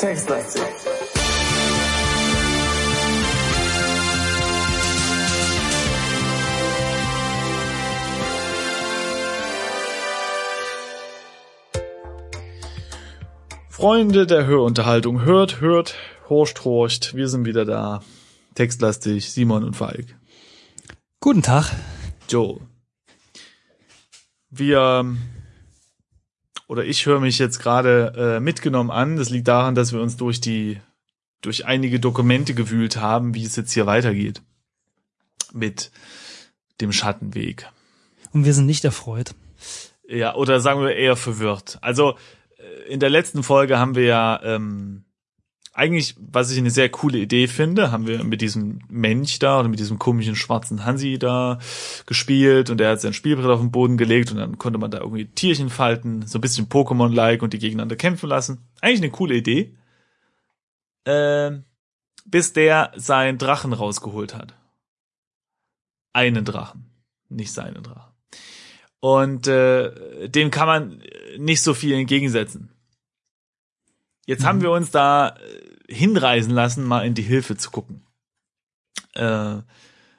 Textlastig. Freunde der Hörunterhaltung, hört, hört, horcht, horcht. Wir sind wieder da. Textlastig, Simon und Falk. Guten Tag. Joe. Wir oder ich höre mich jetzt gerade äh, mitgenommen an. Das liegt daran, dass wir uns durch die durch einige Dokumente gewühlt haben, wie es jetzt hier weitergeht mit dem Schattenweg. Und wir sind nicht erfreut. Ja, oder sagen wir eher verwirrt. Also äh, in der letzten Folge haben wir ja ähm, eigentlich, was ich eine sehr coole Idee finde, haben wir mit diesem Mensch da oder mit diesem komischen schwarzen Hansi da gespielt und der hat sein Spielbrett auf den Boden gelegt und dann konnte man da irgendwie Tierchen falten, so ein bisschen Pokémon-like und die gegeneinander kämpfen lassen. Eigentlich eine coole Idee. Ähm, bis der seinen Drachen rausgeholt hat. Einen Drachen, nicht seinen Drachen. Und äh, dem kann man nicht so viel entgegensetzen. Jetzt mhm. haben wir uns da äh, hinreisen lassen, mal in die Hilfe zu gucken. Äh,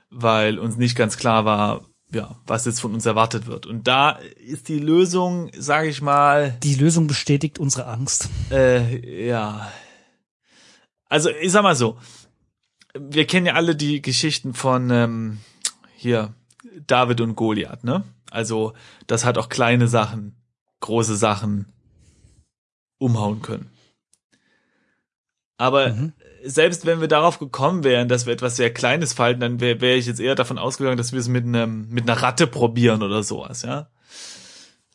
weil uns nicht ganz klar war, ja, was jetzt von uns erwartet wird. Und da ist die Lösung, sage ich mal. Die Lösung bestätigt unsere Angst. Äh, ja. Also ich sag mal so, wir kennen ja alle die Geschichten von ähm, hier David und Goliath, ne? Also das hat auch kleine Sachen, große Sachen umhauen können. Aber mhm. selbst wenn wir darauf gekommen wären, dass wir etwas sehr Kleines falten, dann wäre wär ich jetzt eher davon ausgegangen, dass wir es mit einem mit einer Ratte probieren oder sowas, ja.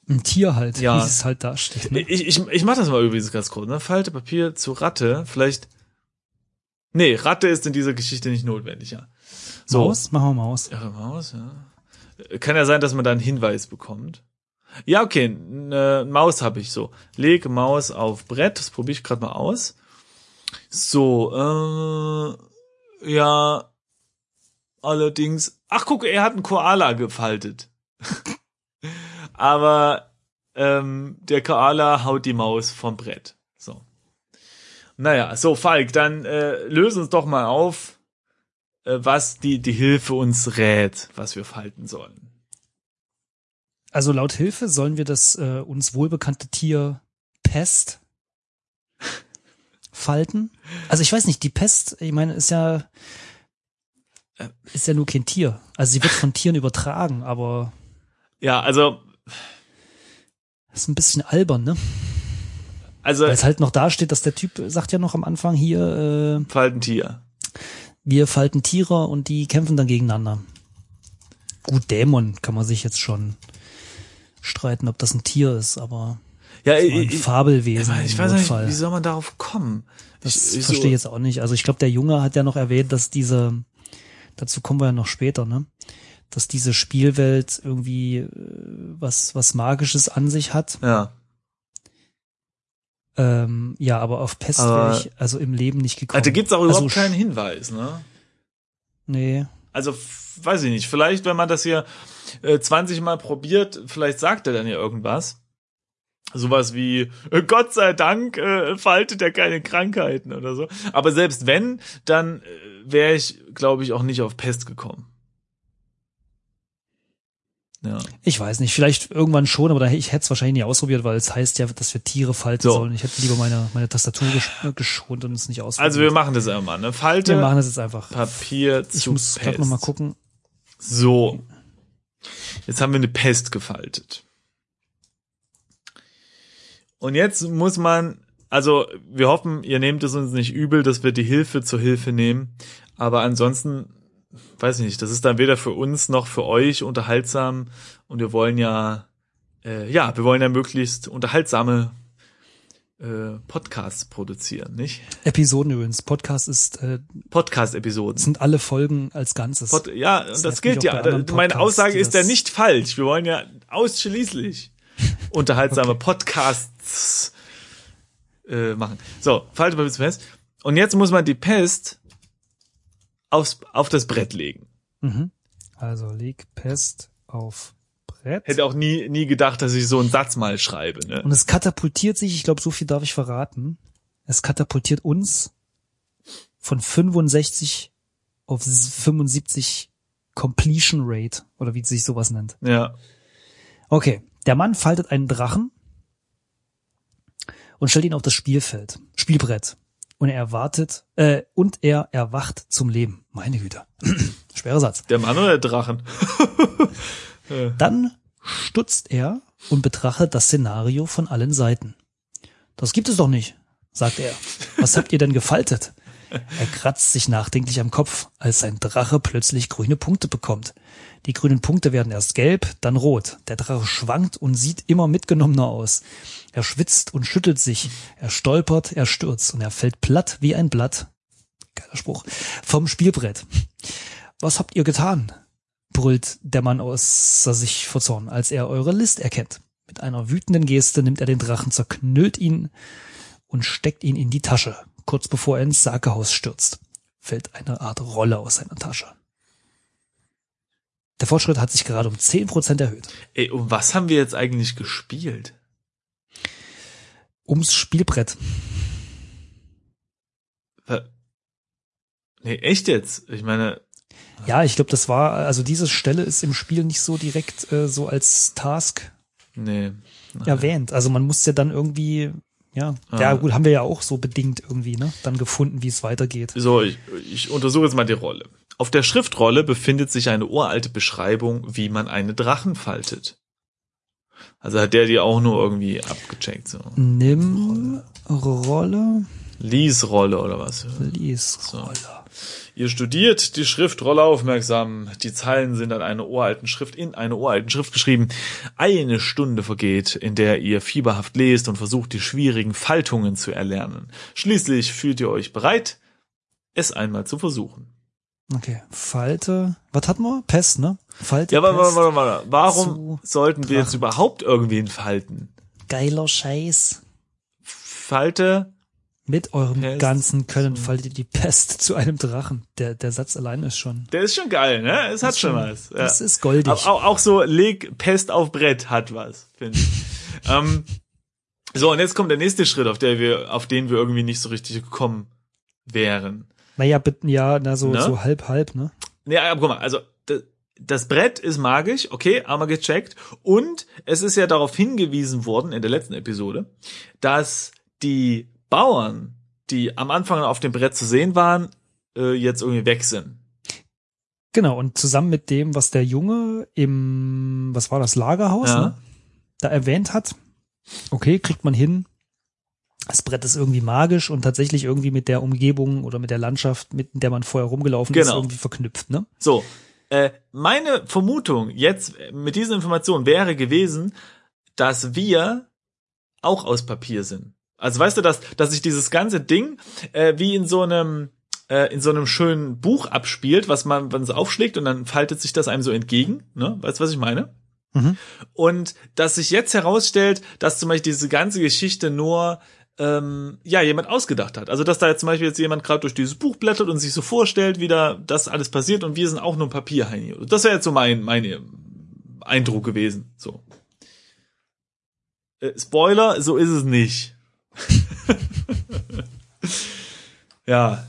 Ein Tier halt, ja. wie es halt dasteht. Ne? Ich, ich, ich mach das mal übrigens ganz kurz, ne? Falte Papier zu Ratte, vielleicht. Nee, Ratte ist in dieser Geschichte nicht notwendig, ja. So. Maus? Machen wir Maus. Ja, Maus, ja. Kann ja sein, dass man da einen Hinweis bekommt. Ja, okay, eine Maus habe ich so. Leg Maus auf Brett, das probiere ich gerade mal aus. So, äh, ja, allerdings, ach guck, er hat einen Koala gefaltet. Aber ähm, der Koala haut die Maus vom Brett. So. Naja, so Falk, dann äh, löse uns doch mal auf, äh, was die, die Hilfe uns rät, was wir falten sollen. Also laut Hilfe sollen wir das äh, uns wohlbekannte Tier Pest falten. Also ich weiß nicht, die Pest, ich meine, ist ja ist ja nur kein Tier. Also sie wird von Tieren übertragen, aber ja, also ist ein bisschen albern, ne? Also weil es halt noch da steht, dass der Typ sagt ja noch am Anfang hier äh, falten Tier. Wir falten Tiere und die kämpfen dann gegeneinander. Gut, Dämon kann man sich jetzt schon streiten, ob das ein Tier ist, aber ja, so ein ich, Fabelwesen. Ich weiß nicht, wie soll man darauf kommen? Das ich, verstehe ich jetzt auch nicht. Also ich glaube, der Junge hat ja noch erwähnt, dass diese, dazu kommen wir ja noch später, ne? Dass diese Spielwelt irgendwie äh, was, was Magisches an sich hat. Ja. Ähm, ja, aber auf Pest wäre ich also im Leben nicht gekommen. Also da gibt's auch überhaupt also, keinen Hinweis, ne? Nee. Also, weiß ich nicht. Vielleicht, wenn man das hier äh, 20 Mal probiert, vielleicht sagt er dann ja irgendwas sowas wie äh, Gott sei Dank äh, faltet er keine Krankheiten oder so. Aber selbst wenn, dann äh, wäre ich, glaube ich, auch nicht auf Pest gekommen. Ja. Ich weiß nicht, vielleicht irgendwann schon, aber ich hätte es wahrscheinlich nie ausprobiert, weil es heißt ja, dass wir Tiere falten so. sollen. Ich hätte lieber meine, meine Tastatur gesch geschont und es nicht ausprobiert. Also wir machen das einmal, ne? Falte. Wir machen das jetzt einfach. Papier ich zu muss gerade noch mal gucken. So. Jetzt haben wir eine Pest gefaltet. Und jetzt muss man, also wir hoffen, ihr nehmt es uns nicht übel, dass wir die Hilfe zur Hilfe nehmen. Aber ansonsten, weiß ich nicht, das ist dann weder für uns noch für euch unterhaltsam. Und wir wollen ja, äh, ja, wir wollen ja möglichst unterhaltsame äh, Podcasts produzieren, nicht? Episoden übrigens. Podcast ist äh, Podcast-Episoden. Sind alle Folgen als Ganzes. Pod ja, das, das gilt ja. Meine Aussage ist ja nicht falsch. Wir wollen ja ausschließlich unterhaltsame okay. Podcasts äh, machen. So, falte mal fest. Und jetzt muss man die Pest aufs, auf das Brett legen. Mhm. Also leg Pest auf Brett. Hätte auch nie, nie gedacht, dass ich so einen Satz mal schreibe. Ne? Und es katapultiert sich, ich glaube, so viel darf ich verraten. Es katapultiert uns von 65 auf 75 Completion Rate oder wie sich sowas nennt. Ja. Okay, der Mann faltet einen Drachen und stellt ihn auf das Spielfeld, Spielbrett. Und er erwartet, äh, und er erwacht zum Leben. Meine Güte. Schwerer Satz. Der Mann oder der Drachen? Dann stutzt er und betrachtet das Szenario von allen Seiten. Das gibt es doch nicht, sagt er. Was habt ihr denn gefaltet? Er kratzt sich nachdenklich am Kopf, als sein Drache plötzlich grüne Punkte bekommt. Die grünen Punkte werden erst gelb, dann rot. Der Drache schwankt und sieht immer mitgenommener aus. Er schwitzt und schüttelt sich. Er stolpert, er stürzt und er fällt platt wie ein Blatt. Geiler Spruch. Vom Spielbrett. Was habt ihr getan? brüllt der Mann außer sich vor Zorn, als er eure List erkennt. Mit einer wütenden Geste nimmt er den Drachen, zerknüllt ihn und steckt ihn in die Tasche. Kurz bevor er ins Sakehaus stürzt, fällt eine Art Rolle aus seiner Tasche. Der Fortschritt hat sich gerade um 10% erhöht. Ey, um was haben wir jetzt eigentlich gespielt? Ums Spielbrett. Nee, echt jetzt? Ich meine, Ja, ich glaube, das war, also diese Stelle ist im Spiel nicht so direkt äh, so als Task nee. erwähnt. Also man muss ja dann irgendwie, ja, Ah. ja gut, haben wir ja auch so bedingt irgendwie, ne? Dann gefunden, wie es weitergeht. So, ich, ich untersuche jetzt mal die Rolle. Auf der Schriftrolle befindet sich eine uralte Beschreibung, wie man eine Drachen faltet. Also hat der die auch nur irgendwie abgecheckt, so. Nimm Rolle, Lies-Rolle oder was? lies So. Ihr studiert die Schriftrolle aufmerksam. Die Zeilen sind an einer uralten Schrift in einer uralten Schrift geschrieben. Eine Stunde vergeht, in der ihr fieberhaft lest und versucht, die schwierigen Faltungen zu erlernen. Schließlich fühlt ihr euch bereit, es einmal zu versuchen. Okay, Falte, was hatten wir? Pest, ne? Falte, Ja, Pest, warte, warte, warte. Warum sollten wir jetzt überhaupt irgendwen falten? geiler Scheiß. Falte, Mit eurem Pest ganzen Können faltet ihr die Pest zu einem Drachen. Der, der Satz allein ist schon. der ist schon geil, ne? Es hat schon schon- was. Ja. Das ist goldig. Aber auch, auch so, leg Pest auf Brett hat was, finde ich. ähm, so, und jetzt kommt der nächste Schritt, auf der wir, auf den wir irgendwie nicht so richtig gekommen wären. Naja, bitte, ja, na, so, Ne? so halb, halb, ne? Nee, aber guck mal, also das, das Brett ist magisch, okay, haben wir gecheckt. Und es ist ja darauf hingewiesen worden in der letzten Episode, dass die Bauern, die am Anfang auf dem Brett zu sehen waren, äh, jetzt irgendwie weg sind. Genau, und zusammen mit dem, was der Junge im, was war das, Lagerhaus, Ja. ne? Da erwähnt hat, okay, kriegt man hin. Das Brett ist irgendwie magisch und tatsächlich irgendwie mit der Umgebung oder mit der Landschaft, mit der man vorher rumgelaufen ist, Genau. irgendwie verknüpft, ne? So, äh, meine Vermutung jetzt mit diesen Informationen wäre gewesen, dass wir auch aus Papier sind. Also weißt du, dass, dass sich dieses ganze Ding äh, wie in so einem äh, in so einem schönen Buch abspielt, was man, wenn es aufschlägt und dann faltet sich das einem so entgegen, ne? Weißt du, was ich meine? Mhm. Und dass sich jetzt herausstellt, dass zum Beispiel diese ganze Geschichte nur ähm, ja jemand ausgedacht hat. Also dass da jetzt zum Beispiel jetzt jemand gerade durch dieses Buch blättert und sich so vorstellt, wie da das alles passiert und wir sind auch nur ein Papierheini. Das wäre jetzt so mein mein Eindruck gewesen. So. Äh, Spoiler, so ist es nicht. ja,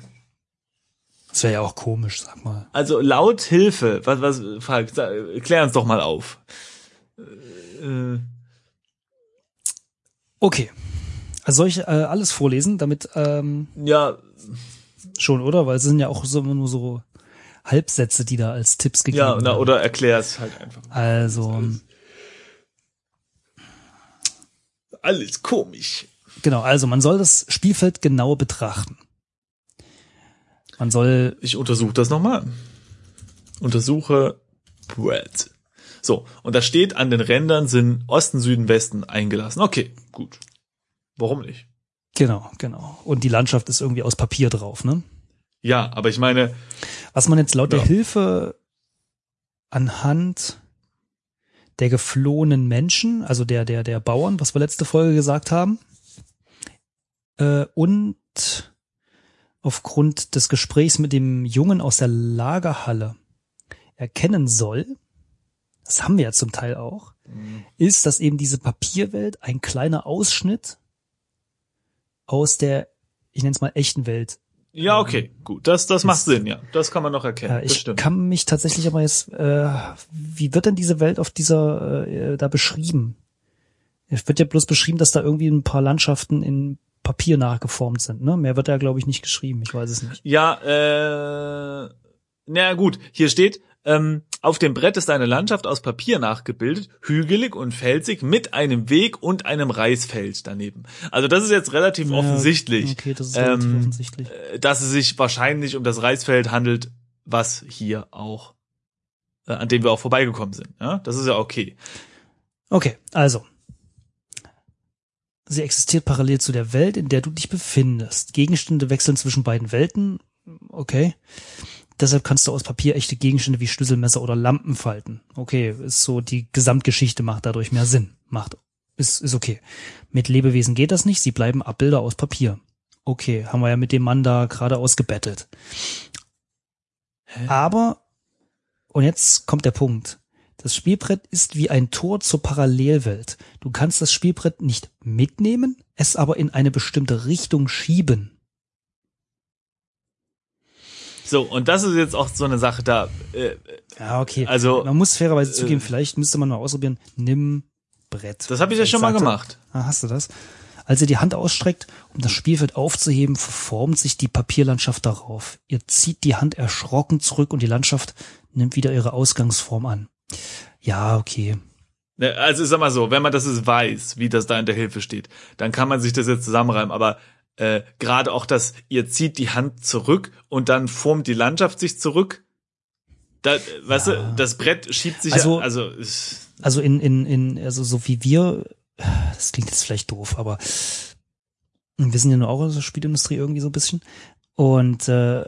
Das wäre ja auch komisch, sag mal. also laut Hilfe, was, was, Falk, sag, klär uns doch mal auf. Äh, Okay. Also soll ich äh, alles vorlesen, damit ähm, ja, schon, oder? Weil es sind ja auch so immer nur so Halbsätze, die da als Tipps gegeben ja, na, werden. oder erklär es halt einfach. Also, Alles komisch. genau, also man soll das Spielfeld genau betrachten. Man soll, Ich untersuche das nochmal. Untersuche Brett. So, und da steht, an den Rändern sind Osten, Süden, Westen eingelassen. Okay, gut. Warum nicht? genau, genau. Und die Landschaft ist irgendwie aus Papier drauf, ne? Ja, aber ich meine, Was man jetzt laut Ja. der Hilfe anhand der geflohenen Menschen, also der, der, der Bauern, was wir letzte Folge gesagt haben, äh, und aufgrund des Gesprächs mit dem Jungen aus der Lagerhalle erkennen soll, das haben wir ja zum Teil auch, ist, dass eben diese Papierwelt ein kleiner Ausschnitt aus der ich nenne es mal echten Welt. Ja, okay, gut. Das, das macht Sinn, ja. Das kann man noch erkennen. Ja, das ich kann mich tatsächlich aber jetzt, äh, wie wird denn diese Welt auf dieser, äh, da beschrieben? Es wird ja bloß beschrieben, dass da irgendwie ein paar Landschaften in Papier nachgeformt sind, ne? Mehr wird da, glaube ich, nicht geschrieben. Ich weiß es nicht. Ja, äh, na gut, hier steht, ähm, auf dem Brett ist eine Landschaft aus Papier nachgebildet, hügelig und felsig, mit einem Weg und einem Reisfeld daneben. Also das ist jetzt relativ Ja, offensichtlich, Okay, das ist relativ ähm, offensichtlich. äh, dass es sich wahrscheinlich um das Reisfeld handelt, was hier auch, äh, an dem wir auch vorbeigekommen sind. Ja, das ist ja okay. Okay, also. Sie existiert parallel zu der Welt, in der du dich befindest. Gegenstände wechseln zwischen beiden Welten. Okay. Deshalb kannst du aus Papier echte Gegenstände wie Schlüsselmesser oder Lampen falten. Okay, ist so, die Gesamtgeschichte macht dadurch mehr Sinn. Macht, ist, ist okay. Mit Lebewesen geht das nicht, sie bleiben Abbilder aus Papier. Okay, haben wir ja mit dem Mann da gerade ausgebettelt. Aber, und jetzt kommt der Punkt. Das Spielbrett ist wie ein Tor zur Parallelwelt. Du kannst das Spielbrett nicht mitnehmen, es aber in eine bestimmte Richtung schieben. So, und das ist jetzt auch so eine Sache da. Äh, Ja, okay. Also, man muss fairerweise äh, zugeben, vielleicht müsste man mal ausprobieren, nimm Brett. das habe ich ja schon mal gemacht. Ah, hast du das? Als ihr die Hand ausstreckt, um das Spielfeld aufzuheben, verformt sich die Papierlandschaft darauf. Ihr zieht die Hand erschrocken zurück und die Landschaft nimmt wieder ihre Ausgangsform an. Ja, okay. Ne, Also ich sag mal so, wenn man das jetzt weiß, wie das da in der Hilfe steht, dann kann man sich das jetzt zusammenreimen. Aber äh, gerade auch das, ihr zieht die Hand zurück und dann formt die Landschaft sich zurück. Da, äh, weißt du, das Brett schiebt sich Also- ja, also ist- Also in, in, in, also so wie wir, das klingt jetzt vielleicht doof, aber wir sind ja nur auch aus der Spielindustrie irgendwie so ein bisschen. Und äh,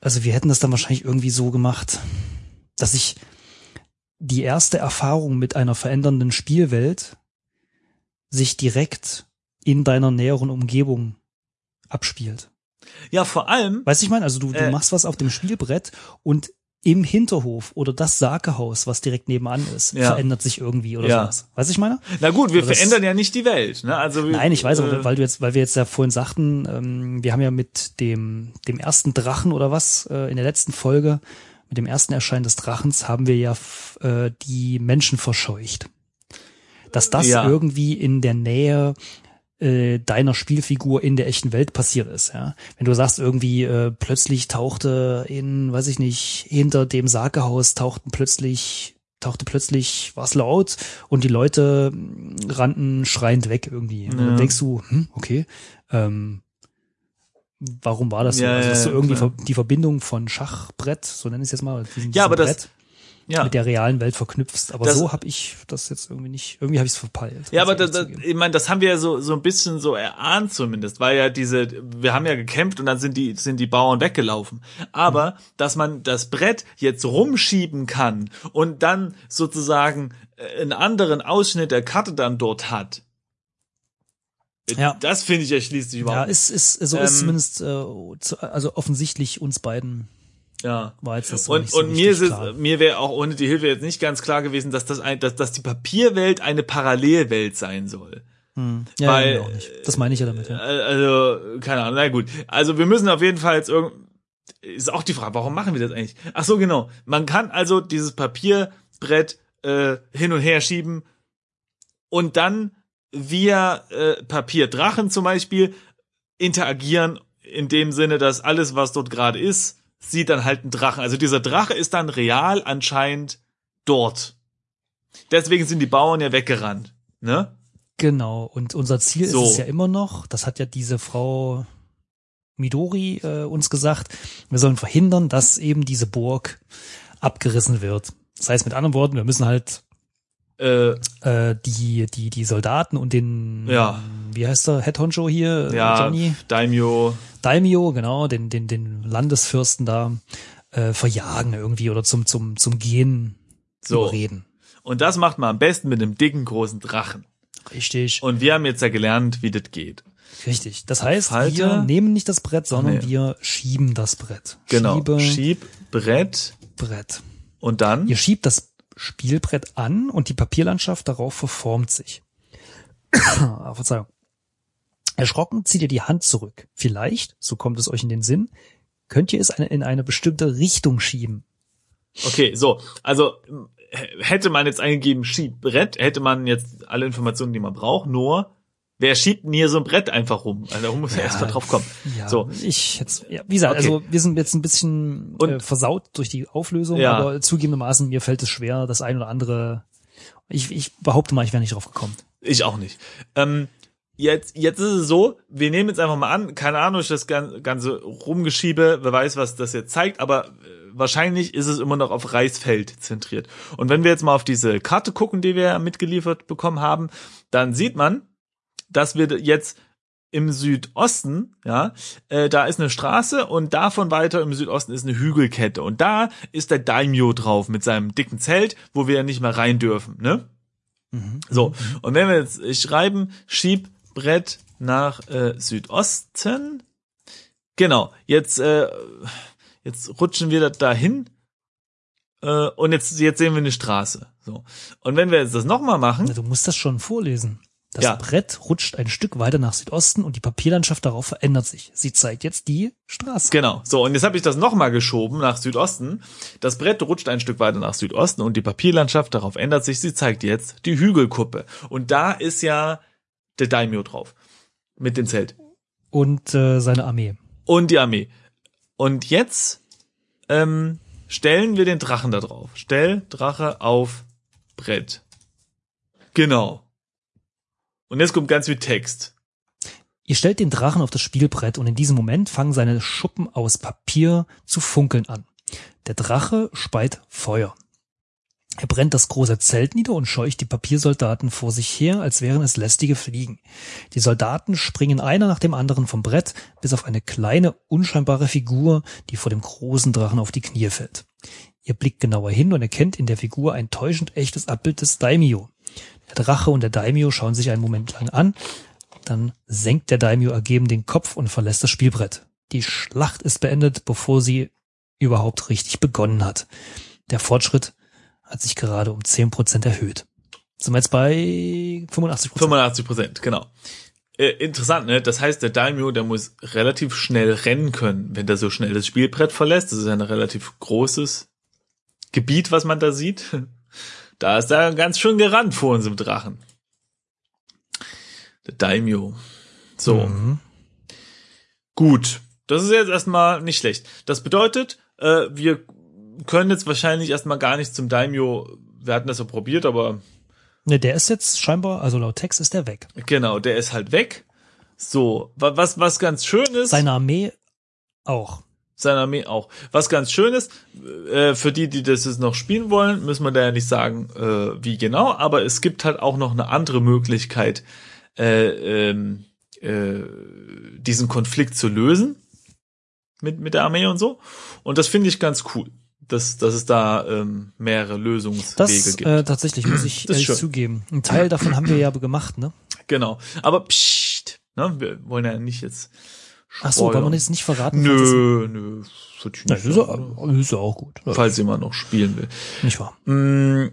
also wir hätten das dann wahrscheinlich irgendwie so gemacht, dass ich die erste Erfahrung mit einer verändernden Spielwelt sich direkt in deiner näheren Umgebung abspielt. ja vor allem, Weißt du, ich meine, also du, du Äh. machst was auf dem Spielbrett und im Hinterhof oder das Sakehaus, was direkt nebenan ist, Ja. verändert sich irgendwie oder Ja. sowas. Weißt du, ich meine? na gut, wir Aber das- verändern ja nicht die Welt. Ne? Also wir- Nein, ich weiß, äh, aber weil du jetzt, weil wir jetzt ja vorhin sagten, ähm, wir haben ja mit dem, dem ersten Drachen oder was, äh, in der letzten Folge, mit dem ersten Erscheinen des Drachens haben wir ja äh, die Menschen verscheucht. Dass das Ja. irgendwie in der Nähe äh, deiner Spielfigur in der echten Welt passiert ist, ja. Wenn du sagst, irgendwie äh, plötzlich tauchte in, weiß ich nicht, hinter dem Sakehaus tauchten plötzlich, tauchte plötzlich was laut und die Leute mh, rannten schreiend weg irgendwie. Ja. dann denkst du, hm, okay, ähm, warum war das so? Ja, also, dass ja, du irgendwie ver- die Verbindung von Schachbrett, so nenne ich es jetzt mal, diesem, Ja, aber diesem das- Brett, ja. mit der realen Welt verknüpfst. Aber Das- so habe ich das jetzt irgendwie nicht, irgendwie habe ich es verpeilt. Ja, aber ich das, das, ich meine, das haben wir ja so so ein bisschen so erahnt zumindest, weil ja diese, wir haben ja gekämpft und dann sind die sind die Bauern weggelaufen. Aber dass man das Brett jetzt rumschieben kann und dann sozusagen äh, einen anderen Ausschnitt der Karte dann dort hat, äh, Ja. das finde ich erschließt sich überhaupt. Ja, ist, ist, so Ähm, ist zumindest, äh, zu, also offensichtlich uns beiden ja. war jetzt das so Und, so und mir ist richtig es, klar. mir wäre auch ohne die Hilfe jetzt nicht ganz klar gewesen, dass das ein, dass, dass die Papierwelt eine Parallelwelt sein soll. Hm. Ja, weil, ja. Das meine ich ja damit, ja. Äh, Also, keine Ahnung, na gut. Also wir müssen auf jeden Fall jetzt irgend ist auch die Frage, warum machen wir das eigentlich? Ach so, genau. Man kann also dieses Papierbrett äh, hin und her schieben und dann via äh, Papierdrachen zum Beispiel interagieren in dem Sinne, dass alles, was dort gerade ist, sieht dann halt ein Drachen. Also dieser Drache ist dann real anscheinend dort. Deswegen sind die Bauern ja weggerannt. Ne? Genau. Und unser Ziel So. ist es ja immer noch, das hat ja diese Frau Midori äh, uns gesagt, wir sollen verhindern, dass eben diese Burg abgerissen wird. Das heißt mit anderen Worten, wir müssen halt Äh, äh, die, die, die Soldaten und den, Ja. wie heißt der, Head Honcho hier, äh, ja, Johnny, Daimyo, Daimyo, genau, den, den, den Landesfürsten da äh, verjagen irgendwie oder zum, zum, zum Gehen So. überreden. Und das macht man am besten mit einem dicken, großen Drachen. Richtig, Und wir haben jetzt ja gelernt, wie das geht. richtig. Das heißt, Falte. wir nehmen nicht das Brett, sondern Nee. wir schieben das Brett. Genau. Schiebe Schieb, Brett Brett. und dann. Ihr schiebt das Spielbrett an und die Papierlandschaft darauf verformt sich. Ah, Verzeihung. Erschrocken zieht ihr die Hand zurück. Vielleicht, so kommt es euch in den Sinn, könnt ihr es in eine bestimmte Richtung schieben. Okay, so, also hätte man jetzt eingegeben Schiebbrett, hätte man jetzt alle Informationen, die man braucht, nur wer schiebt denn hier so ein Brett einfach rum? Also da muss ja, ja erst mal drauf kommen. Ja, so. ich jetzt, ja, wie gesagt, okay. also wir sind jetzt ein bisschen Und, äh, versaut durch die Auflösung, ja. aber zugegebenermaßen mir fällt es schwer, das ein oder andere. Ich, ich behaupte mal, ich wäre nicht drauf gekommen. Ich auch nicht. Ähm, Jetzt, jetzt ist es so, wir nehmen jetzt einfach mal an, keine Ahnung, ich das ganze Rumgeschiebe, wer weiß, was das jetzt zeigt, aber äh, wahrscheinlich ist es immer noch auf Reisfeld zentriert. Und wenn wir jetzt mal auf diese Karte gucken, die wir mitgeliefert bekommen haben, dann sieht man, dass wir jetzt im Südosten, ja, äh, da ist eine Straße und davon weiter im Südosten ist eine Hügelkette und da ist der Daimyo drauf mit seinem dicken Zelt, wo wir ja nicht mehr rein dürfen, ne? Mhm. So, mhm. und wenn wir jetzt schreiben, schieb Brett nach äh, Südosten. Genau, jetzt, äh, jetzt rutschen wir da dahin. Äh, und jetzt, jetzt sehen wir eine Straße. So. Und wenn wir jetzt das nochmal machen. du musst das schon vorlesen. Das ja. Brett rutscht ein Stück weiter nach Südosten und die Papierlandschaft darauf verändert sich. Sie zeigt jetzt die Straße. Genau. So, und jetzt habe ich das nochmal geschoben nach Südosten. Das Brett rutscht ein Stück weiter nach Südosten und die Papierlandschaft darauf ändert sich. Sie zeigt jetzt die Hügelkuppe. Und da ist ja der Daimyo drauf. Mit dem Zelt. Und äh, seine Armee. Und die Armee. Und jetzt ähm, stellen wir den Drachen da drauf. Stell Drache auf Brett. Genau. Und jetzt kommt ganz viel Text. Ihr stellt den Drachen auf das Spielbrett und in diesem Moment fangen seine Schuppen aus Papier zu funkeln an. Der Drache speit Feuer. Er brennt das große Zelt nieder und scheucht die Papiersoldaten vor sich her, als wären es lästige Fliegen. Die Soldaten springen einer nach dem anderen vom Brett, bis auf eine kleine, unscheinbare Figur, die vor dem großen Drachen auf die Knie fällt. Ihr blickt genauer hin und erkennt in der Figur ein täuschend echtes Abbild des Daimyo. Der Drache und der Daimyo schauen sich einen Moment lang an, dann senkt der Daimyo ergeben den Kopf und verlässt das Spielbrett. Die Schlacht ist beendet, bevor sie überhaupt richtig begonnen hat. Der Fortschritt hat sich gerade um 10% erhöht. Sind wir jetzt bei 85% 85 Prozent, genau. Äh, interessant, ne? Das heißt, der Daimyo, der muss relativ schnell rennen können, wenn der so schnell das Spielbrett verlässt. Das ist ein relativ großes Gebiet, was man da sieht. Da ist er ganz schön gerannt vor unserem Drachen. Der Daimyo. So. Mhm. Gut. Das ist jetzt erstmal nicht schlecht. Das bedeutet, äh, wir können jetzt wahrscheinlich erstmal gar nicht zum Daimyo. Wir hatten das ja probiert, aber. Ne, der ist jetzt scheinbar, also laut Text ist der weg. Genau, der ist halt weg. So, was, was ganz schön ist. Seine Armee auch. Seine Armee auch. Was ganz schön ist, äh, für die, die das jetzt noch spielen wollen, müssen wir da ja nicht sagen, äh, wie genau, aber es gibt halt auch noch eine andere Möglichkeit, äh, ähm, äh, diesen Konflikt zu lösen mit, mit der Armee und so. Und das finde ich ganz cool dass, dass es da ähm, mehrere Lösungswege das, gibt. Äh, tatsächlich, muss ich ehrlich zugeben. Ein Teil davon haben wir ja gemacht, ne? Genau. Aber pssst, ne? wir wollen ja nicht jetzt Ach so, wollen wir jetzt nicht verraten? Nö, nö. Nicht das ist, ja, ist ja auch gut. Falls jemand noch spielen will. Nicht wahr? Mm,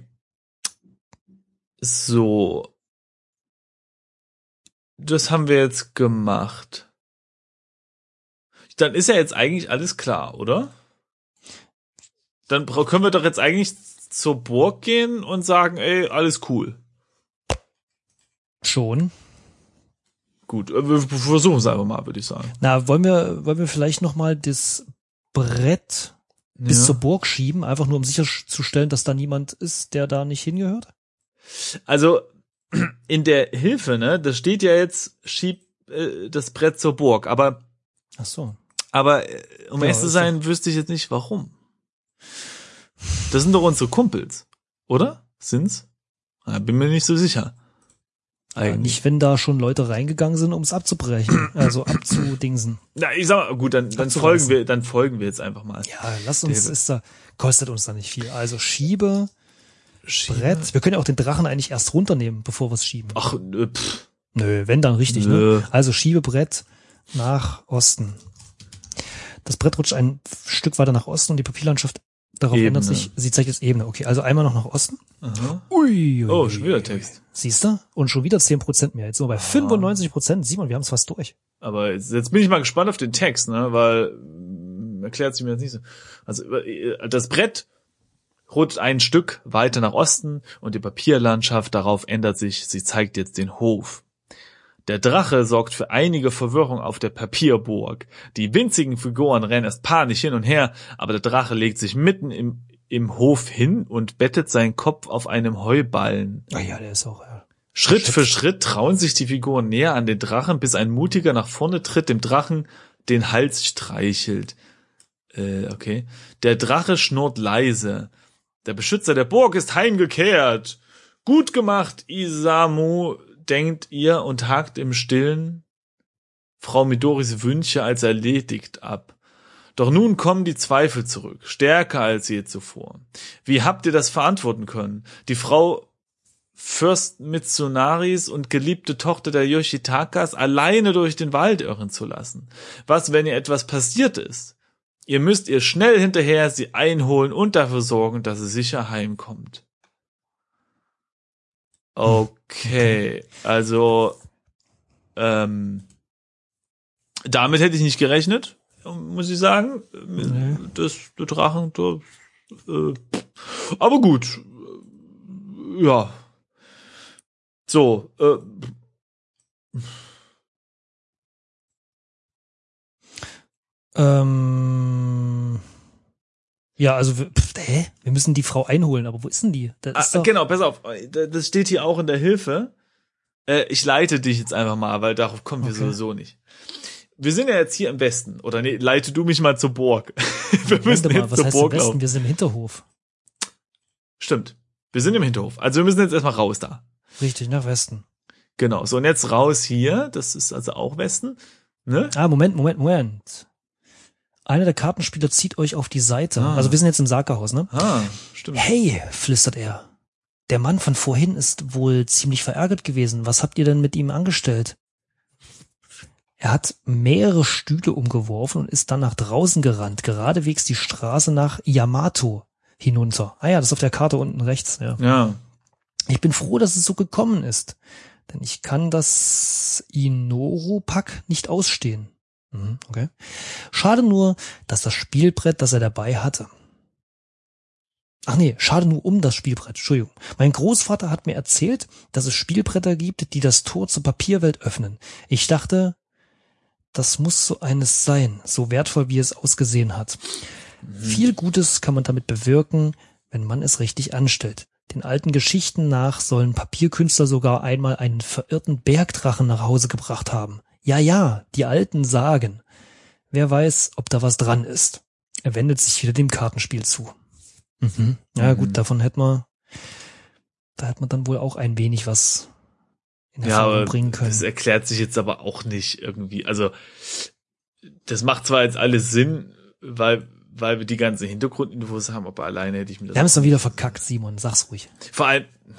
so. Das haben wir jetzt gemacht. Dann ist ja jetzt eigentlich alles klar, oder? dann können wir doch jetzt eigentlich zur Burg gehen und sagen, ey, alles cool. Schon. Gut, äh, wir versuchen es einfach mal, würde ich sagen. Na, wollen wir, wollen wir vielleicht noch mal das Brett bis ja. zur Burg schieben, einfach nur um sicherzustellen, dass da niemand ist, der da nicht hingehört? Also in der Hilfe, ne, das steht ja jetzt, schieb äh, das Brett zur Burg, aber Ach so. Aber äh, um ja, ehrlich zu sein, wüsste ich jetzt nicht warum. Das sind doch unsere Kumpels, oder? Sind's? Ja, bin mir nicht so sicher. Eigentlich. Ja, nicht, wenn da schon Leute reingegangen sind, um es abzubrechen, also abzudingsen. Na, ich sag mal, gut, dann, dann folgen wir, dann folgen wir jetzt einfach mal. Ja, lass uns, ist da, kostet uns da nicht viel. Also schiebe, schiebe. Brett. Wir können ja auch den Drachen eigentlich erst runternehmen, bevor wir es schieben. Ach, äh, pff. Nö, wenn dann richtig, ne? Nö. ne? Also Schiebebrett nach Osten. Das Brett rutscht ein Stück weiter nach Osten und die Papierlandschaft Darauf Ebene. ändert sich, sie zeigt jetzt Ebene. Okay, also einmal noch nach Osten. Aha. Ui, ui, Oh, schon wieder. Text. Siehst du? Und schon wieder 10% mehr. Jetzt sind wir bei 95%. Simon, wir haben es fast durch. Aber jetzt, jetzt bin ich mal gespannt auf den Text, ne, weil mm, erklärt sich mir jetzt nicht so. Also äh, das Brett rutscht ein Stück weiter nach Osten und die Papierlandschaft darauf ändert sich. Sie zeigt jetzt den Hof. Der Drache sorgt für einige Verwirrung auf der Papierburg. Die winzigen Figuren rennen erst panisch hin und her, aber der Drache legt sich mitten im, im Hof hin und bettet seinen Kopf auf einem Heuballen. Ah ja, der ist auch, ja. Schritt für Schritt trauen sich die Figuren näher an den Drachen, bis ein Mutiger nach vorne tritt, dem Drachen den Hals streichelt. Äh, okay. Der Drache schnurrt leise. Der Beschützer der Burg ist heimgekehrt. Gut gemacht, Isamu, denkt ihr und hakt im Stillen Frau Midoris Wünsche als erledigt ab. Doch nun kommen die Zweifel zurück, stärker als je zuvor. Wie habt ihr das verantworten können? Die Frau Fürst Mitsunaris und geliebte Tochter der Yoshitakas alleine durch den Wald irren zu lassen? Was, wenn ihr etwas passiert ist? Ihr müsst ihr schnell hinterher sie einholen und dafür sorgen, dass sie sicher heimkommt. Okay, also ähm, damit hätte ich nicht gerechnet, muss ich sagen. Nee. Das, der Drachen, das, äh, aber gut, ja. So, äh, Ähm, ja, also, wir- pff, hä? Wir müssen die Frau einholen, aber wo ist denn die? Ist ah, doch, genau, pass auf, das steht hier auch in der Hilfe. Äh, ich leite dich jetzt einfach mal, weil darauf kommen wir Okay. sowieso nicht. Wir sind ja jetzt hier im Westen, oder nee, leite du mich mal zur Burg. wir Moment müssen mal, jetzt was zur heißt im Burg Westen? laufen. Wir sind im Hinterhof. Stimmt. Wir sind im Hinterhof. Also wir müssen jetzt erstmal raus da. Richtig, nach Westen. Genau. So, und jetzt raus hier. Das ist also auch Westen. Ne? Ah, Moment, Moment, Moment. Einer der Kartenspieler zieht euch auf die Seite. Ah. Also wir sind jetzt im Sakerhaus, ne? Ah, stimmt. Hey, flüstert er. Der Mann von vorhin ist wohl ziemlich verärgert gewesen. Was habt ihr denn mit ihm angestellt? Er hat mehrere Stühle umgeworfen und ist dann nach draußen gerannt, geradewegs die Straße nach Yamato hinunter. Ah ja, das ist auf der Karte unten rechts, ja. Ja. Ich bin froh, dass es so gekommen ist, denn ich kann das Inoru-Pack nicht ausstehen. Mhm, okay. Schade nur, dass das Spielbrett, das er dabei hatte. Ach nee, schade nur um das Spielbrett, Entschuldigung. Mein Großvater hat mir erzählt, dass es Spielbretter gibt, die das Tor zur Papierwelt öffnen. Ich dachte, das muss so eines sein, so wertvoll wie es ausgesehen hat. Viel Gutes kann man damit bewirken, wenn man es richtig anstellt. Den alten Geschichten nach sollen Papierkünstler sogar einmal einen verirrten Bergdrachen nach Hause gebracht haben. Ja, ja, die Alten sagen. Wer weiß, ob da was dran ist. Er wendet sich wieder dem Kartenspiel zu. Mhm. Ja, Mhm. gut, davon hätte man, da hätte man dann wohl auch ein wenig was in Ja, Erfahrung aber bringen können. das erklärt sich jetzt aber auch nicht irgendwie. Also, das macht zwar jetzt alles Sinn, weil, weil wir die ganzen Hintergrundinfos haben, aber alleine hätte ich mir das. Wir haben es doch wieder verkackt, Simon, sag's ruhig. Vor allem, nee,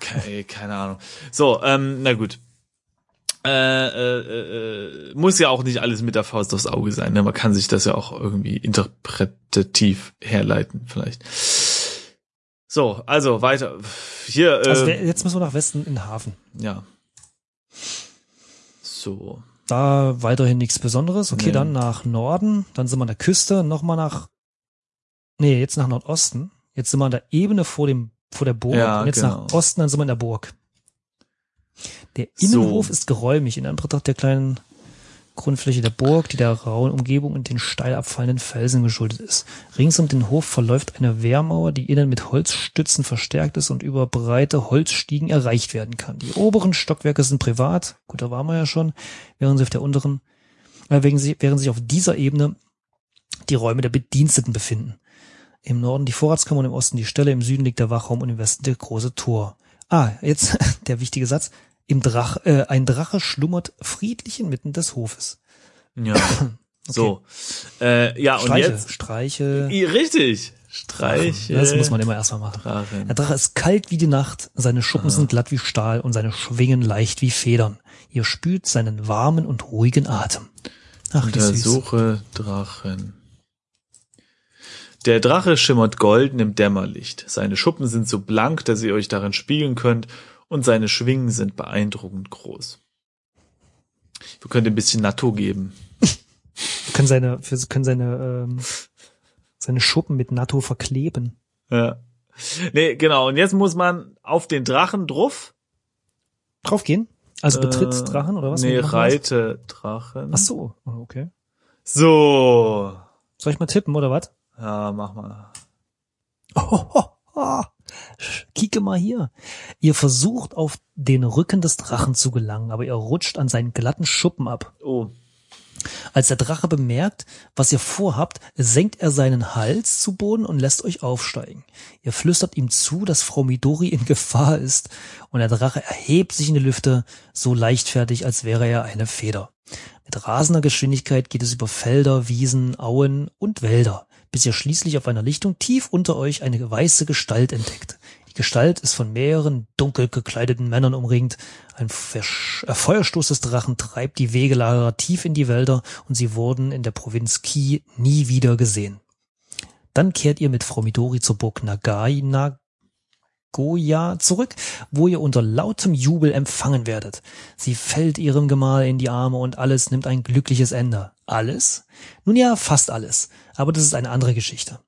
keine, keine Ahnung. So, ähm, na gut. Äh, äh, äh, muss ja auch nicht alles mit der Faust aufs Auge sein. Ne? Man kann sich das ja auch irgendwie interpretativ herleiten, vielleicht. So, also weiter. Hier, äh, Also wer- jetzt müssen wir nach Westen in den Hafen. ja. So. Da weiterhin nichts Besonderes. Okay, Nee. dann nach Norden, dann sind wir an der Küste, nochmal nach, nee, jetzt nach Nordosten. Jetzt sind wir an der Ebene vor dem, vor der Burg. Ja, und jetzt genau. nach Osten, dann sind wir in der Burg. Der Innenhof So. ist geräumig in Anbetracht der kleinen Grundfläche der Burg, die der rauen Umgebung und den steil abfallenden Felsen geschuldet ist. Rings um den Hof verläuft eine Wehrmauer, die innen mit Holzstützen verstärkt ist und über breite Holzstiegen erreicht werden kann. Die oberen Stockwerke sind privat, gut, da waren wir ja schon, während sie auf der unteren, äh, während, sie, während sich auf dieser Ebene die Räume der Bediensteten befinden. Im Norden die Vorratskammer und im Osten die Stelle, im Süden liegt der Wachraum und im Westen der große Tor. Ah, jetzt der wichtige Satz. Im Drach, äh, ein Drache schlummert friedlich inmitten des Hofes. Ja. So. Äh, ja, und Streiche, jetzt. Streiche. Richtig. Streiche. Das muss man immer erstmal machen. Drachen. Der Drache ist kalt wie die Nacht, seine Schuppen sind glatt wie Stahl und seine Schwingen leicht wie Federn. Ihr spürt seinen warmen und ruhigen Atem. Ach. Untersuche Drachen. Der Drache schimmert golden im Dämmerlicht. Seine Schuppen sind so blank, dass ihr euch darin spiegeln könnt, und seine Schwingen sind beeindruckend groß. Wir können ein bisschen Natto geben. Wir können seine, wir können seine, ähm, seine Schuppen mit Natto verkleben. Ja. Nee, genau. Und jetzt muss man auf den Drachen drauf. Draufgehen? Also betritt Äh, Drachen oder was? Nee, Wie machen wir das? reite Drachen. Ach so, oh, okay. So. Soll ich mal tippen oder was? Ja, mach mal. Oh, oh, oh. Kicke mal hier. Ihr versucht auf den Rücken des Drachen zu gelangen, aber ihr rutscht an seinen glatten Schuppen ab. Oh. Als der Drache bemerkt, was ihr vorhabt, senkt er seinen Hals zu Boden und lässt euch aufsteigen. Ihr flüstert ihm zu, dass Frau Midori in Gefahr ist, und der Drache erhebt sich in die Lüfte, so leichtfertig, als wäre er eine Feder. Mit rasender Geschwindigkeit geht es über Felder, Wiesen, Auen und Wälder, bis ihr schließlich auf einer Lichtung tief unter euch eine weiße Gestalt entdeckt. Die Gestalt ist von mehreren dunkel gekleideten Männern umringt. Ein Versch äh, Feuerstoß des Drachen treibt die Wegelagerer tief in die Wälder und sie wurden in der Provinz Ki nie wieder gesehen. Dann kehrt ihr mit Frau Midori zur Burg Nagai, Nagoya zurück, wo ihr unter lautem Jubel empfangen werdet. Sie fällt ihrem Gemahl in die Arme und alles nimmt ein glückliches Ende. Alles? Nun ja, fast alles. Aber das ist eine andere Geschichte.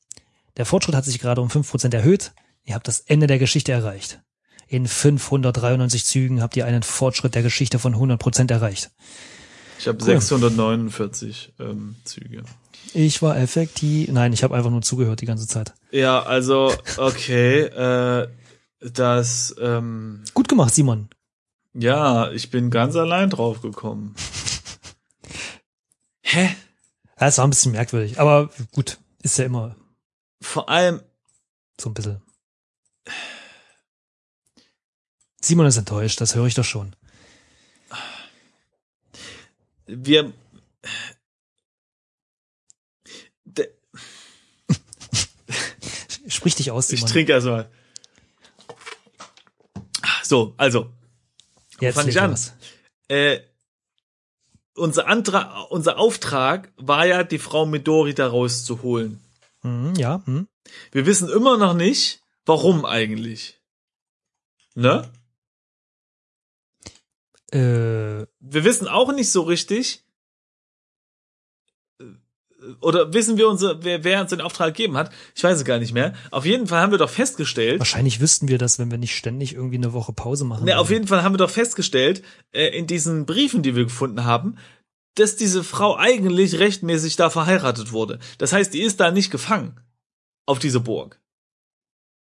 Der Fortschritt hat sich gerade um 5% erhöht. Ihr habt das Ende der Geschichte erreicht. In 593 Zügen habt ihr einen Fortschritt der Geschichte von 100% erreicht. Ich habe Cool. 649 ähm, Züge. Ich war effektiv. Nein, ich habe einfach nur zugehört die ganze Zeit. Ja, also, okay, äh, das, ähm, Gut gemacht, Simon. ja, ich bin ganz allein drauf gekommen. Hä? Ja, es war ein bisschen merkwürdig, aber gut, ist ja immer Vor allem, so ein bisschen. Simon ist enttäuscht, das höre ich doch schon. wir, De, Sprich dich aus, ich Simon. trinke erstmal. So, also, Jetzt fang ich an. äh, unser Antrag, unser Auftrag war ja, die Frau Midori da rauszuholen. Mhm, ja, hm. Wir wissen immer noch nicht, warum eigentlich. Ne? Äh, Wir wissen auch nicht so richtig, oder wissen wir unser, wer, wer uns den Auftrag gegeben hat? Ich weiß es gar nicht mehr. Auf jeden Fall haben wir doch festgestellt, wahrscheinlich wüssten wir das, wenn wir nicht ständig irgendwie eine Woche Pause machen. ne, auf jeden Fall haben wir doch festgestellt, äh, in diesen Briefen, die wir gefunden haben, dass diese Frau eigentlich rechtmäßig da verheiratet wurde. Das heißt, die ist da nicht gefangen. Auf diese Burg.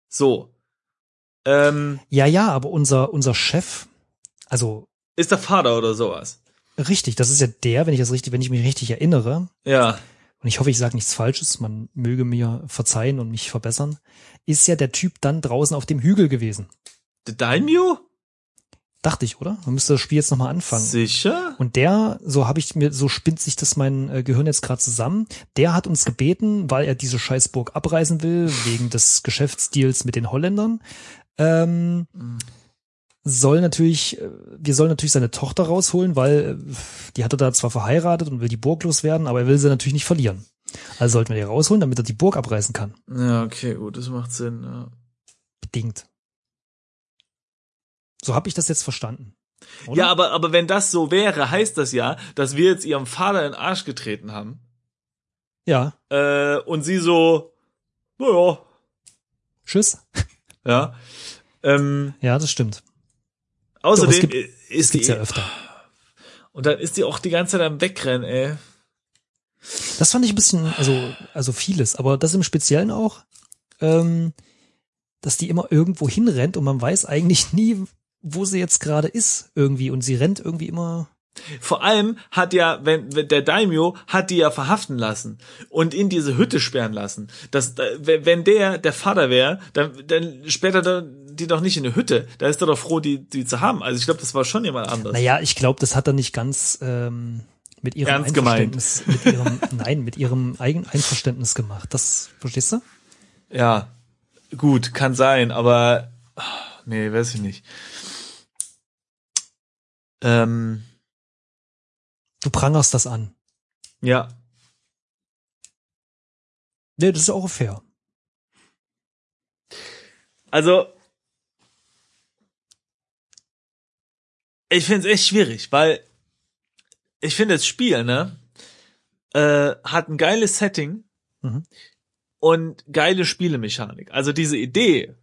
So. Ähm, Ja, ja, aber unser, unser Chef, also ist der Vater oder sowas. richtig, das ist ja der, wenn ich das richtig, wenn ich mich richtig erinnere, Ja. Und ich hoffe, ich sage nichts Falsches, man möge mir verzeihen und mich verbessern, ist ja der Typ dann draußen auf dem Hügel gewesen. Der Daimyo? Dachte ich, oder? Man müsste das Spiel jetzt nochmal anfangen. Sicher? Und der, so habe ich mir, so spinnt sich das mein äh, Gehirn jetzt gerade zusammen, der hat uns gebeten, weil er diese Scheißburg abreißen will, wegen des Geschäftsdeals mit den Holländern, ähm, soll natürlich, äh, wir sollen natürlich seine Tochter rausholen, weil äh, die hat er da zwar verheiratet und will die Burg loswerden, aber er will sie natürlich nicht verlieren. Also sollten wir die rausholen, damit er die Burg abreißen kann. Ja, okay, gut, das macht Sinn. Ja. Bedingt. So habe ich das jetzt verstanden. Oder? Ja, aber, aber wenn das so wäre, heißt das ja, dass wir jetzt ihrem Vater in den Arsch getreten haben. Ja. Äh, und sie so, naja, Tschüss. ja. Ähm, Ja, das stimmt. Außerdem Doch, es gibt- ist gibt's die, ja öfter. und dann ist die auch die ganze Zeit am Wegrennen, ey. Das fand ich ein bisschen, also, also vieles, aber das im Speziellen auch, ähm, dass die immer irgendwo hinrennt und man weiß eigentlich nie, wo sie jetzt gerade ist irgendwie und sie rennt irgendwie immer. Vor allem hat ja, wenn, wenn der Daimyo hat die ja verhaften lassen und in diese Hütte sperren lassen. Das, da- wenn der der Vater wäre, dann, dann sperrt er da- die doch nicht in eine Hütte. Da ist er doch froh, die, die zu haben. Also ich glaube, das war schon jemand anders. Naja, ich glaube, das hat er nicht ganz ähm, mit ihrem Ernst gemeint. Einverständnis, mit ihrem, nein, mit ihrem eigenen Einverständnis gemacht. Das verstehst du? Ja, gut, kann sein, aber ah, nee, weiß ich nicht. Ähm, Du prangerst das an. ja. Nee, das ist auch fair. Also, ich finde es echt schwierig, weil ich finde das Spiel, ne, äh, hat ein geiles Setting Mhm. und geile Spielemechanik. Also diese Idee,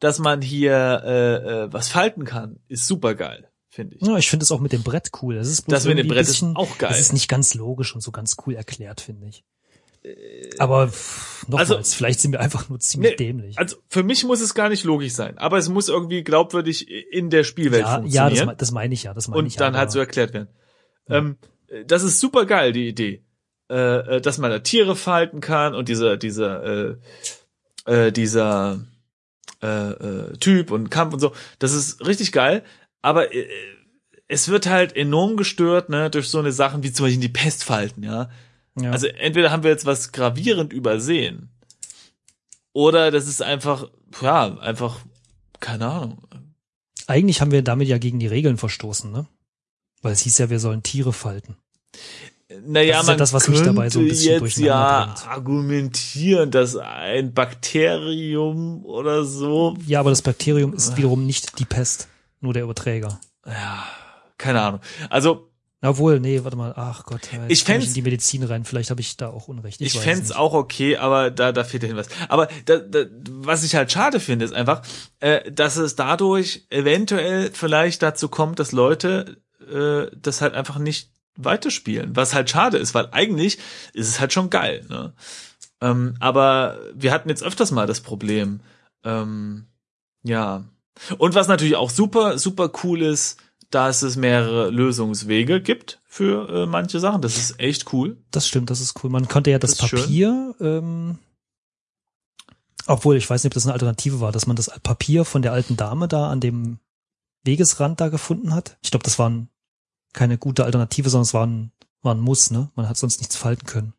dass man hier äh, äh, was falten kann, ist super geil, finde ich. Ja, ich finde es auch mit dem Brett cool. Das ist Das mit dem Brett bisschen, ist auch geil. Das ist nicht ganz logisch und so ganz cool erklärt, finde ich. Aber pff, nochmals, also- vielleicht sind wir einfach nur ziemlich Nee, dämlich. Also für mich muss es gar nicht logisch sein, aber es muss irgendwie glaubwürdig in der Spielwelt ja, ja, funktionieren. das, me- das meine ich ja, das meine ich und dann ja, halt so aber- erklärt werden. Ja. Ähm, das ist super geil, die Idee. Äh, äh, dass man da Tiere falten kann und dieser, dieser, äh, äh, dieser äh, äh, Typ und Kampf und so. Das ist richtig geil, aber äh, es wird halt enorm gestört, ne, durch so eine Sachen wie zum Beispiel die Pestfalten, ja. Ja. Also entweder haben wir jetzt was gravierend übersehen oder das ist einfach, ja, einfach, keine Ahnung. Eigentlich haben wir damit ja gegen die Regeln verstoßen, ne? Weil es hieß ja, wir sollen Tiere falten. Naja, Das ist ja man das, was mich dabei so ein bisschen jetzt ja bringt. argumentieren, dass ein Bakterium oder so, Ja, aber das Bakterium ist wiederum nicht die Pest, nur der Überträger. ja, keine Ahnung. Also Obwohl, nee, warte mal, ach Gott, jetzt Ich in die Medizin rein, vielleicht habe ich da auch Unrecht. ich, weiß fänd's nicht. auch okay, aber da, da fehlt der Hinweis. Aber da, da, was ich halt schade finde, ist einfach, äh, dass es dadurch eventuell vielleicht dazu kommt, dass Leute äh, das halt einfach nicht weiterspielen. Was halt schade ist, weil eigentlich ist es halt schon geil. Ne? Ähm, aber wir hatten jetzt öfters mal das Problem. Ähm, ja. Und was natürlich auch super, super cool ist, dass es mehrere Lösungswege gibt für äh, manche Sachen. Das ist echt cool. Das stimmt, das ist cool. Man konnte ja das, Das schön. Papier, ähm, obwohl ich weiß nicht, ob das eine Alternative war, dass man das Papier von der alten Dame da an dem Wegesrand da gefunden hat. Ich glaube, das war ein, keine gute Alternative, sondern es war ein, war ein Muss, ne? Man hat sonst nichts falten können.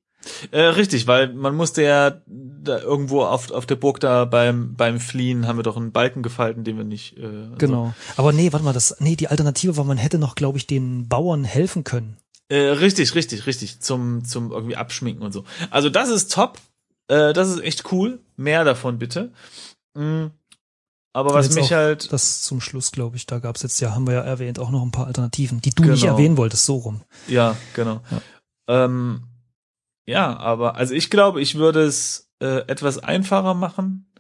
Äh, richtig, weil man musste ja da irgendwo auf, auf der Burg da beim, beim Fliehen haben wir doch einen Balken gefalten, den wir nicht. Äh, also- Genau. Aber nee, warte mal, das, nee, die Alternative war, man hätte noch, glaube ich, den Bauern helfen können. Äh, richtig, richtig, richtig. Zum, zum irgendwie abschminken und so. Also das ist top. Äh, das ist echt cool. Mehr davon bitte. Mm. Aber was mich halt. Das zum Schluss, glaube ich, da gab's jetzt ja, haben wir ja erwähnt, auch noch ein paar Alternativen, die du nicht Genau. erwähnen wolltest, so rum. Ja, genau. Ähm, ja, aber also ich glaube, ich würde es äh, etwas einfacher machen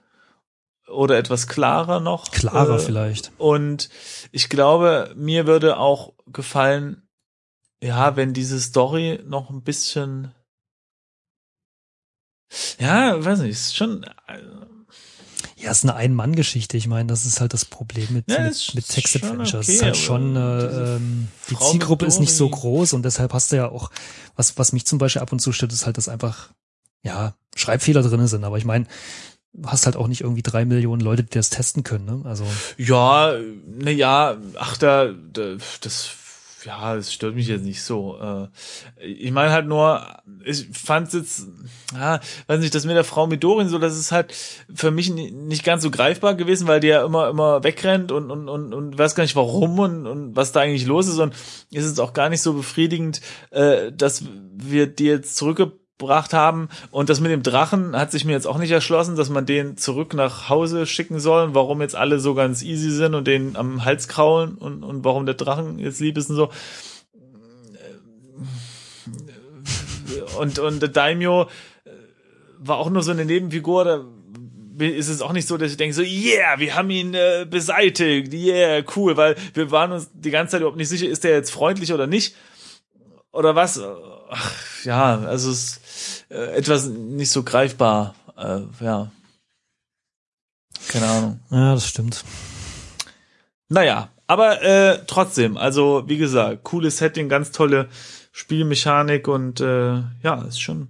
oder etwas klarer noch. Klarer äh, vielleicht. Und ich glaube, mir würde auch gefallen, ja, wenn diese Story noch ein bisschen, ja, weiß nicht, ist schon, äh, Ja, es ist eine Ein-Mann-Geschichte. Ich meine, das ist halt das Problem mit, Ja, mit, mit Text schon Adventures. okay, es ist halt schon, äh, ähm, die Frau Zielgruppe ist nicht so groß und deshalb hast du ja auch, was, was mich zum Beispiel ab und zu stört, ist halt, dass einfach, ja, Schreibfehler drinne sind. Aber ich meine, hast halt auch nicht irgendwie drei Millionen Leute, die das testen können, ne? Also, ja, na ja, ach da, da das, ja, das stört mich jetzt nicht so. Äh, ich meine halt nur, ich fand jetzt, ja, weiß nicht, das mit der Frau Midorin so, das ist halt für mich ni- nicht ganz so greifbar gewesen, weil die ja immer, immer wegrennt und, und, und, und weiß gar nicht warum und, und was da eigentlich los ist und ist es auch gar nicht so befriedigend, äh, dass wir die jetzt zurückgebracht haben. Und das mit dem Drachen hat sich mir jetzt auch nicht erschlossen, dass man den zurück nach Hause schicken soll. Warum jetzt alle so ganz easy sind und den am Hals kraulen und, und warum der Drachen jetzt lieb ist und so. Und, und der Daimyo äh, war auch nur so eine Nebenfigur, da ist es auch nicht so, dass ich denke so, yeah, wir haben ihn äh, beseitigt, yeah, cool, weil wir waren uns die ganze Zeit überhaupt nicht sicher, ist der jetzt freundlich oder nicht oder was. Ach, ja, also es ist äh, etwas nicht so greifbar, äh, ja. Keine Ahnung. ja, das stimmt. Naja, aber äh, trotzdem, also wie gesagt, cooles Setting, ganz tolle Spielmechanik und äh, ja, ist schon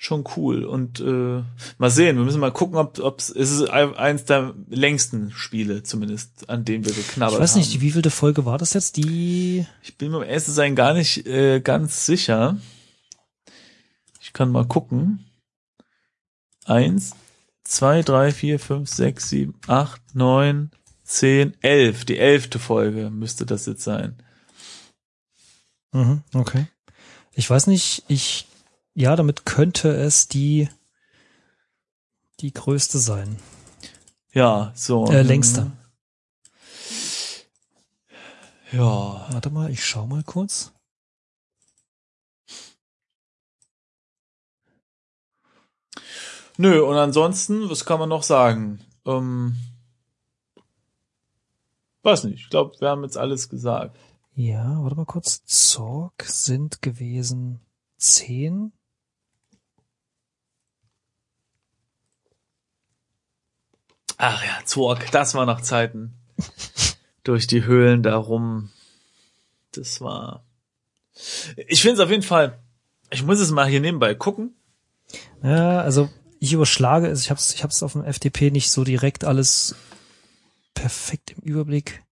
schon cool und äh, mal sehen, wir müssen mal gucken, ob ob's, es ist ein- eins der längsten Spiele zumindest, an dem wir geknabbert Ich weiß nicht, haben. wie vielte Folge war das jetzt? Die, Ich bin mir ehrlich zu sein gar nicht äh, ganz sicher. Ich kann mal gucken. Eins, zwei, drei, vier, fünf, sechs, sieben, acht, neun, zehn, elf. Die elfte Folge müsste das jetzt sein. mhm, okay. Ich weiß nicht, ich, ja, damit könnte es die die größte sein. Ja, so. Äh, längste. Ja. Warte mal, ich schau mal kurz. Nö, und ansonsten, was kann man noch sagen? Ähm, weiß nicht, ich glaube, wir haben jetzt alles gesagt. Ja, warte mal kurz. Zorg sind gewesen zehn. Ach ja, Zorg, das war noch Zeiten. Durch die Höhlen darum. Das war. Ich finde es auf jeden Fall. Ich muss es mal hier nebenbei gucken. Ja, also ich überschlage es. Ich habe es ich hab's auf dem FTP nicht so direkt alles perfekt im Überblick.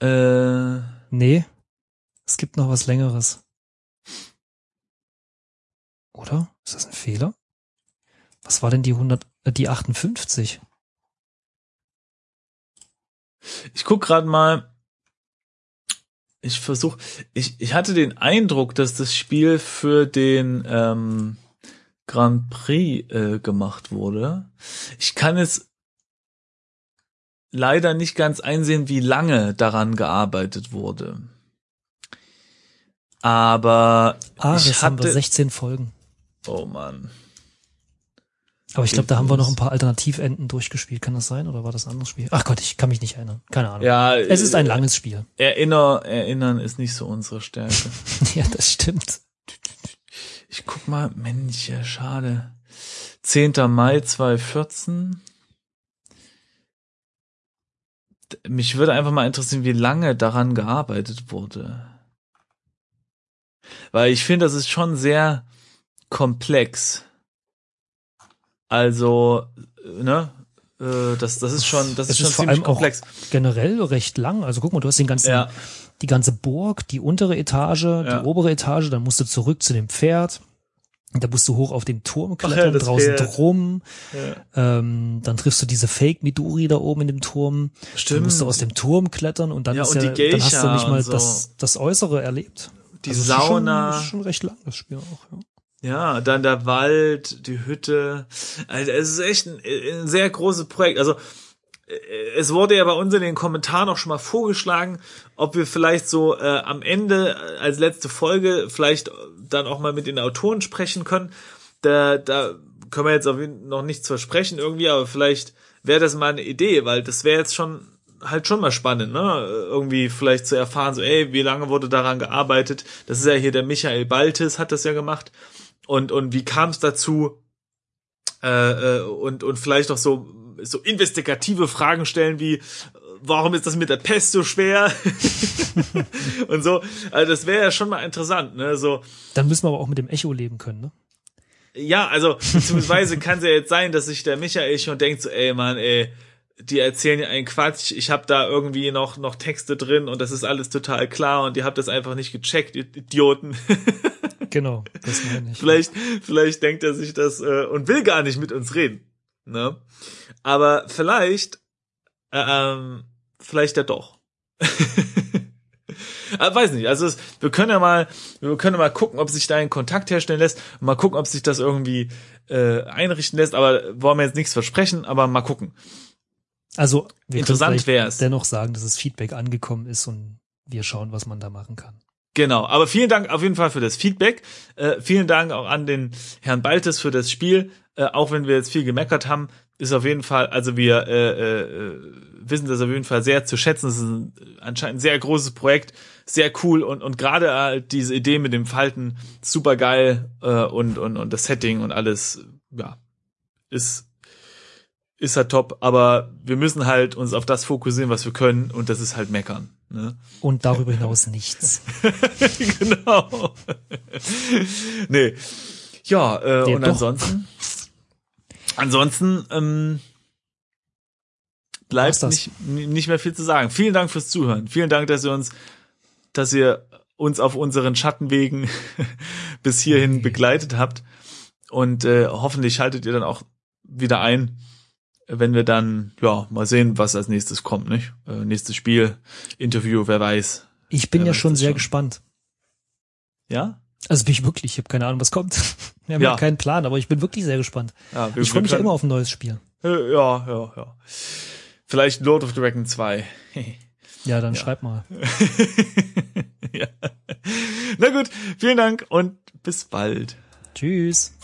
Äh, Nee, es gibt noch was längeres. Oder? Ist das ein Fehler? Was war denn die 100, äh, die 58? ich guck gerade mal. Ich versuche. Ich, ich hatte den Eindruck, dass das Spiel für den ähm, Grand Prix äh, gemacht wurde. Ich kann es leider nicht ganz einsehen, wie lange daran gearbeitet wurde. Aber Ah, ich das haben wir hatte. 16 Folgen. Oh Mann. Aber ich glaube, da haben wir noch ein paar Alternativenden durchgespielt. Kann das sein? Oder war das ein anderes Spiel? Ach Gott, ich kann mich nicht erinnern. Keine Ahnung. Ja, Es ist ein äh, langes Spiel. Erinner, erinnern ist nicht so unsere Stärke. ja, das stimmt. Ich guck mal, Mensch, ja, schade. 10. Mai 2014. D- Mich würde einfach mal interessieren, wie lange daran gearbeitet wurde. Weil ich finde, das ist schon sehr komplex. Also, äh, ne? Äh, Das, das ist schon, das Es ist schon ist vor ziemlich allem auch komplex. Generell recht lang. Also guck mal, du hast den ganzen, Ja. die ganze Burg, die untere Etage, Ja. die obere Etage, dann musst du zurück zu dem Pferd. Da musst du hoch auf den Turm ja, klettern, das draußen Pferd. drum. Ja. Ähm, dann triffst du diese Fake Midori da oben in dem Turm. Dann Stimmt. musst du aus dem Turm klettern und dann, Ja, ist und ja, dann hast du nicht mal so. das, das Äußere erlebt. Die Also schon- Sauna. das ist schon recht lang, das Spiel auch. Ja. Ja, dann der Wald, die Hütte. Also es ist echt ein, ein sehr großes Projekt. Also äh, es wurde ja bei uns in den Kommentaren auch schon mal vorgeschlagen, ob wir vielleicht so äh, am Ende äh, als letzte Folge vielleicht dann auch mal mit den Autoren sprechen können. Da, da können wir jetzt auf jeden Fall noch nichts versprechen irgendwie, aber vielleicht wäre das mal eine Idee, weil das wäre jetzt schon halt schon mal spannend, ne? Irgendwie vielleicht zu erfahren, so, ey, wie lange wurde daran gearbeitet? Das ist ja hier der Michael Baltes, hat das ja gemacht. Und, und wie kam es dazu? Äh, äh, und, und vielleicht auch so, so investigative Fragen stellen wie, warum ist das mit der Pest so schwer? und so. Also das wäre ja schon mal interessant, ne? So, Dann müssen wir aber auch mit dem Echo leben können, ne? ja, also beziehungsweise kann es ja jetzt sein, dass sich der Michael schon denkt, so, ey Mann, ey, die erzählen ja einen Quatsch, ich habe da irgendwie noch noch Texte drin und das ist alles total klar und ihr habt das einfach nicht gecheckt, ihr Idioten. Genau, das meine ich. vielleicht vielleicht denkt er sich das äh, und will gar nicht mit uns reden, ne? Aber vielleicht äh, ähm, vielleicht ja doch. Aber weiß nicht, also es, wir können ja mal, wir können ja mal gucken, ob sich da ein Kontakt herstellen lässt, mal gucken, ob sich das irgendwie äh, einrichten lässt, aber wollen wir jetzt nichts versprechen, aber mal gucken. Also, wir Interessant vielleicht wär's. dennoch sagen, dass das Feedback angekommen ist und wir schauen, was man da machen kann. Genau, aber vielen Dank auf jeden Fall für das Feedback. Äh, vielen Dank auch an den Herrn Baltes für das Spiel. Äh, auch wenn wir jetzt viel gemeckert haben, ist auf jeden Fall, also wir äh, äh, wissen das auf jeden Fall sehr zu schätzen. Es ist ein, anscheinend ein sehr großes Projekt, sehr cool und und gerade halt diese Idee mit dem Falten super geil äh, und und und das Setting und alles, ja, ist ist halt top. Aber wir müssen halt uns auf das fokussieren, was wir können und das ist halt meckern. Ne? Und darüber hinaus nichts. genau. nee. Ja, äh, Nee, und doch. ansonsten. Ansonsten ähm, bleibt nicht, nicht mehr viel zu sagen. Vielen Dank fürs Zuhören. Vielen Dank, dass ihr uns, dass ihr uns auf unseren Schattenwegen bis hierhin begleitet habt. Und äh, hoffentlich schaltet ihr dann auch wieder ein, wenn wir dann, ja, mal sehen, was als nächstes kommt, nicht? Äh, nächstes Spiel, Interview, wer weiß. Ich bin Wer ja schon sehr schon. gespannt. Ja? Also bin ich wirklich, ich habe keine Ahnung, was kommt. Wir haben Ja. keinen Plan, aber ich bin wirklich sehr gespannt. Ja, ich freue mich ja immer auf ein neues Spiel. Äh, Ja, ja, ja. Vielleicht Lord of the Dragon 2. Ja, dann schreib mal. ja. Na gut, vielen Dank und bis bald. Tschüss.